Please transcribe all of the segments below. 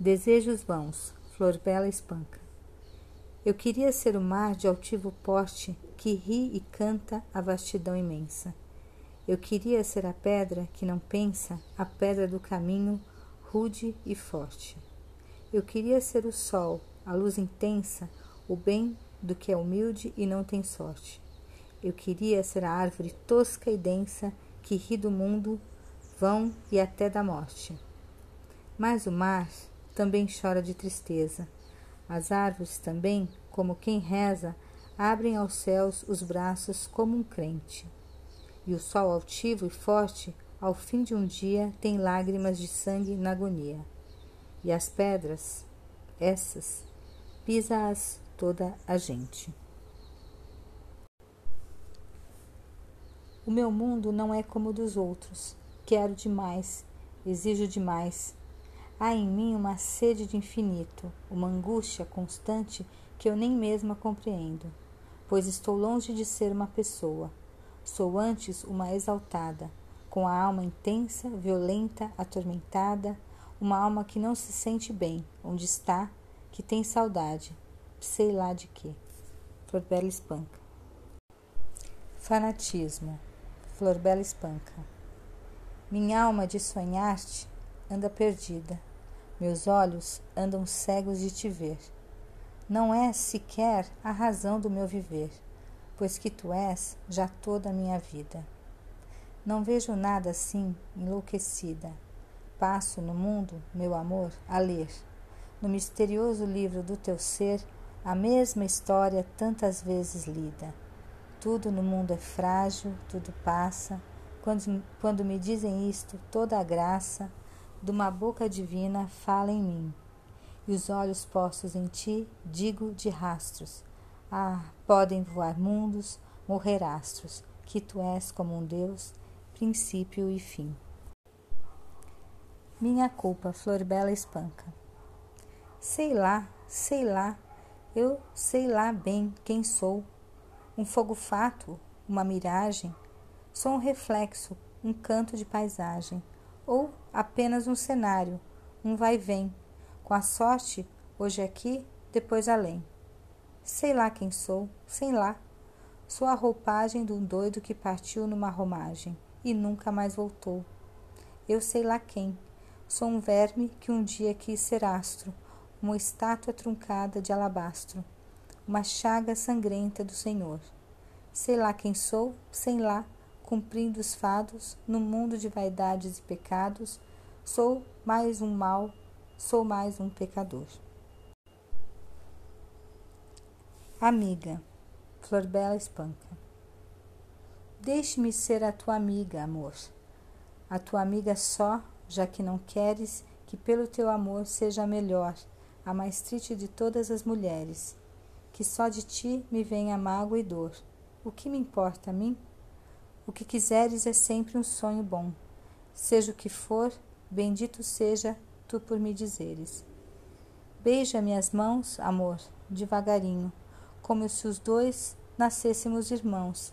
Desejos vãos, flor bela espanca. Eu queria ser o mar de altivo porte que ri e canta a vastidão imensa. Eu queria ser a pedra que não pensa, a pedra do caminho rude e forte. Eu queria ser o sol, a luz intensa, o bem do que é humilde e não tem sorte. Eu queria ser a árvore tosca e densa que ri do mundo, vão e até da morte. Mas o mar também chora de tristeza. As árvores também, como quem reza, abrem aos céus os braços como um crente. E o sol altivo e forte, ao fim de um dia, tem lágrimas de sangue na agonia. E as pedras, essas, pisa-as toda a gente. O meu mundo não é como o dos outros. Quero demais, exijo demais, Há em mim uma sede de infinito, uma angústia constante que eu nem mesma compreendo, pois estou longe de ser uma pessoa. Sou antes uma exaltada, com a alma intensa, violenta, atormentada, uma alma que não se sente bem onde está, que tem saudade, sei lá de quê. Florbela espanca. Fanatismo. Florbela espanca. Minha alma de sonhar-te anda perdida meus olhos andam cegos de te ver. Não és sequer a razão do meu viver, pois que tu és já toda a minha vida. Não vejo nada assim enlouquecida. Passo no mundo, meu amor, a ler, no misterioso livro do teu ser, a mesma história tantas vezes lida. Tudo no mundo é frágil, tudo passa. Quando, quando me dizem isto, toda a graça, de uma boca divina fala em mim, e os olhos postos em ti, digo de rastros. Ah, podem voar mundos, morrer astros, que tu és como um Deus, princípio e fim. Minha culpa, flor bela espanca. Sei lá, sei lá, eu sei lá bem quem sou. Um fogo fato, uma miragem, sou um reflexo, um canto de paisagem ou apenas um cenário, um vai-vem, com a sorte, hoje aqui, depois além. Sei lá quem sou, sei lá. Sou a roupagem de um doido que partiu numa romagem e nunca mais voltou. Eu sei lá quem. Sou um verme que um dia quis ser astro, uma estátua truncada de alabastro, uma chaga sangrenta do Senhor. Sei lá quem sou, sei lá cumprindo os fados no mundo de vaidades e pecados, sou mais um mal, sou mais um pecador. Amiga, Flor Bela espanca. Deixe-me ser a tua amiga, amor. A tua amiga só, já que não queres que pelo teu amor seja a melhor, a mais triste de todas as mulheres. Que só de ti me venha mágoa e dor. O que me importa a mim? O que quiseres é sempre um sonho bom. Seja o que for, bendito seja tu por me dizeres. Beija-me as mãos, amor, devagarinho, como se os dois nascêssemos irmãos,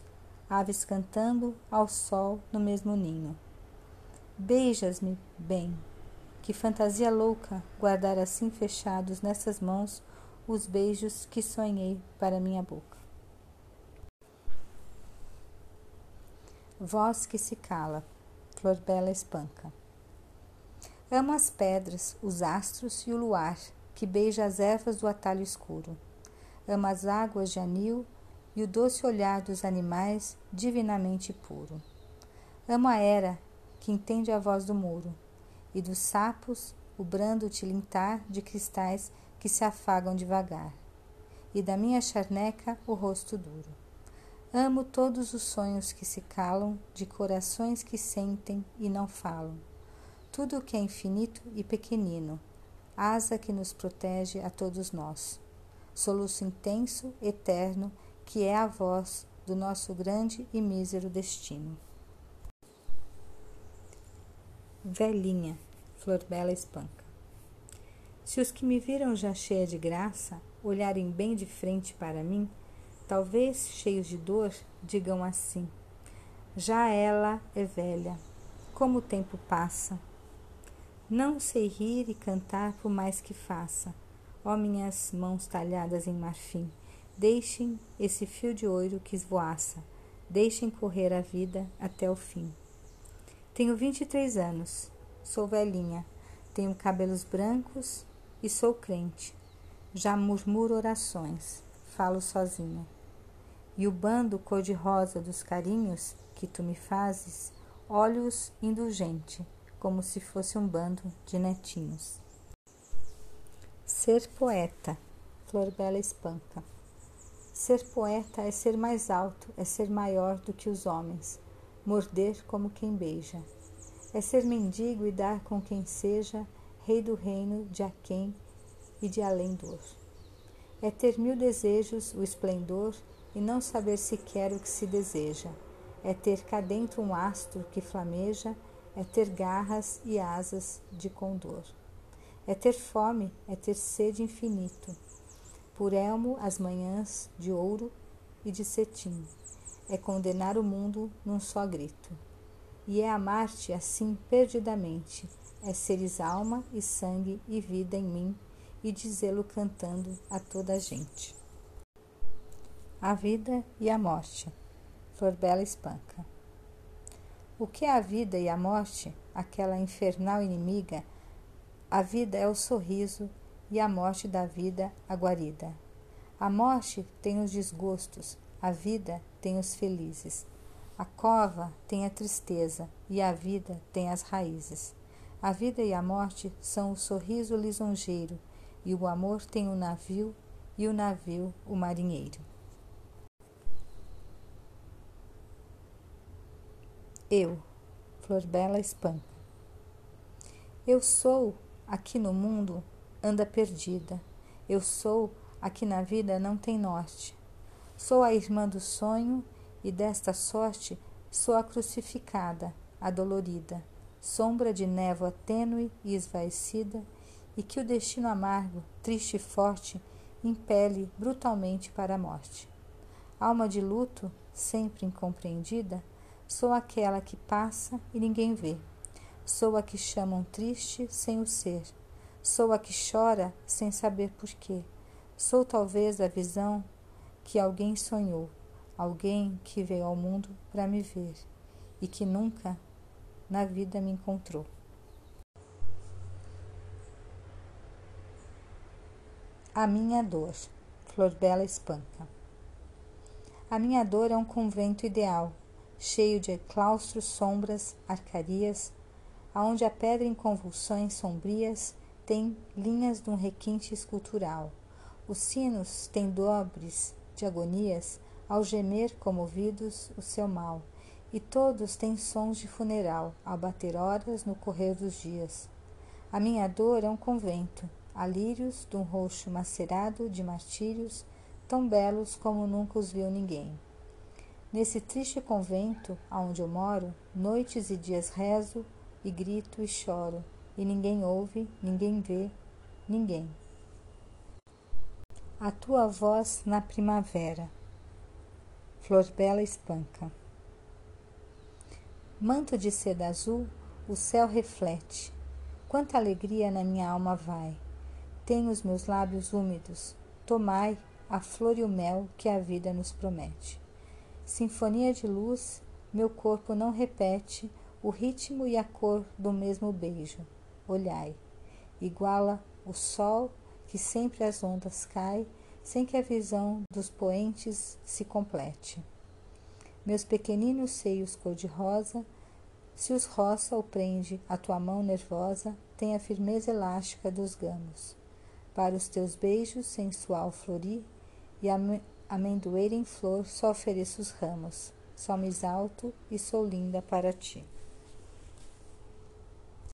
aves cantando ao sol no mesmo ninho. Beijas-me bem. Que fantasia louca guardar assim fechados nessas mãos os beijos que sonhei para minha boca. Voz que se cala, flor bela espanca. Amo as pedras, os astros e o luar, que beija as ervas do atalho escuro. Amo as águas de anil e o doce olhar dos animais divinamente puro. Amo a era, que entende a voz do muro, e dos sapos o brando tilintar de cristais que se afagam devagar, e da minha charneca o rosto duro. Amo todos os sonhos que se calam, de corações que sentem e não falam. Tudo o que é infinito e pequenino, asa que nos protege a todos nós. Soluço intenso, eterno, que é a voz do nosso grande e mísero destino. Velhinha, flor bela espanca. Se os que me viram já cheia de graça olharem bem de frente para mim, talvez cheios de dor, digam assim: Já ela é velha, como o tempo passa. Não sei rir e cantar por mais que faça. Ó minhas mãos talhadas em marfim, deixem esse fio de ouro que esvoaça, deixem correr a vida até o fim. Tenho vinte e três anos, sou velhinha, tenho cabelos brancos e sou crente. Já murmuro orações, falo sozinha. E o bando cor-de-rosa dos carinhos que tu me fazes, olhos indulgente, como se fosse um bando de netinhos. Ser poeta, Flor Bela Espanca. Ser poeta é ser mais alto, é ser maior do que os homens, morder como quem beija. É ser mendigo e dar com quem seja rei do reino de aquém e de além dor. É ter mil desejos, o esplendor, e não saber sequer o que se deseja. É ter cá dentro um astro que flameja, é ter garras e asas de condor. É ter fome, é ter sede infinito. Por elmo as manhãs de ouro e de cetim. É condenar o mundo num só grito. E é amar-te assim perdidamente. É seres alma e sangue e vida em mim e dizê-lo cantando a toda a gente. A vida e a morte. Flor Bela Espanca. O que é a vida e a morte? Aquela infernal inimiga. A vida é o sorriso e a morte da vida a guarida. A morte tem os desgostos, a vida tem os felizes. A cova tem a tristeza e a vida tem as raízes. A vida e a morte são o sorriso lisonjeiro e o amor tem o navio, e o navio o marinheiro. Eu, Flor Bela Espanca. Eu sou, aqui no mundo, anda perdida. Eu sou, aqui na vida não tem norte. Sou a irmã do sonho, e desta sorte sou a crucificada, a dolorida, sombra de névoa tênue e esvaecida e que o destino amargo, triste e forte, impele brutalmente para a morte. Alma de luto, sempre incompreendida, sou aquela que passa e ninguém vê. Sou a que chamam triste sem o ser. Sou a que chora sem saber porquê. Sou talvez a visão que alguém sonhou, alguém que veio ao mundo para me ver e que nunca na vida me encontrou. A minha dor, Flor Bela Espanca. A minha dor é um convento ideal, cheio de claustros, sombras, arcarias, aonde a pedra em convulsões sombrias tem linhas de um requinte escultural. Os sinos têm dobres de agonias ao gemer comovidos o seu mal, e todos têm sons de funeral ao bater horas no correr dos dias. A minha dor é um convento, alírios de um roxo macerado de martírios, tão belos como nunca os viu ninguém. Nesse triste convento, aonde eu moro, noites e dias rezo e grito e choro, e ninguém ouve, ninguém vê, ninguém. A tua voz na primavera. Flor bela espanca. Manto de seda azul, o céu reflete. Quanta alegria na minha alma vai tenho os meus lábios úmidos. Tomai a flor e o mel que a vida nos promete. Sinfonia de luz, meu corpo não repete o ritmo e a cor do mesmo beijo. Olhai, iguala o sol que sempre as ondas cai, sem que a visão dos poentes se complete. Meus pequeninos seios cor-de-rosa, se os roça ou prende a tua mão nervosa, tem a firmeza elástica dos gamos. Para os teus beijos, sensual florir, e a amendoeira em flor, só ofereço os ramos. Só me exalto e sou linda para ti.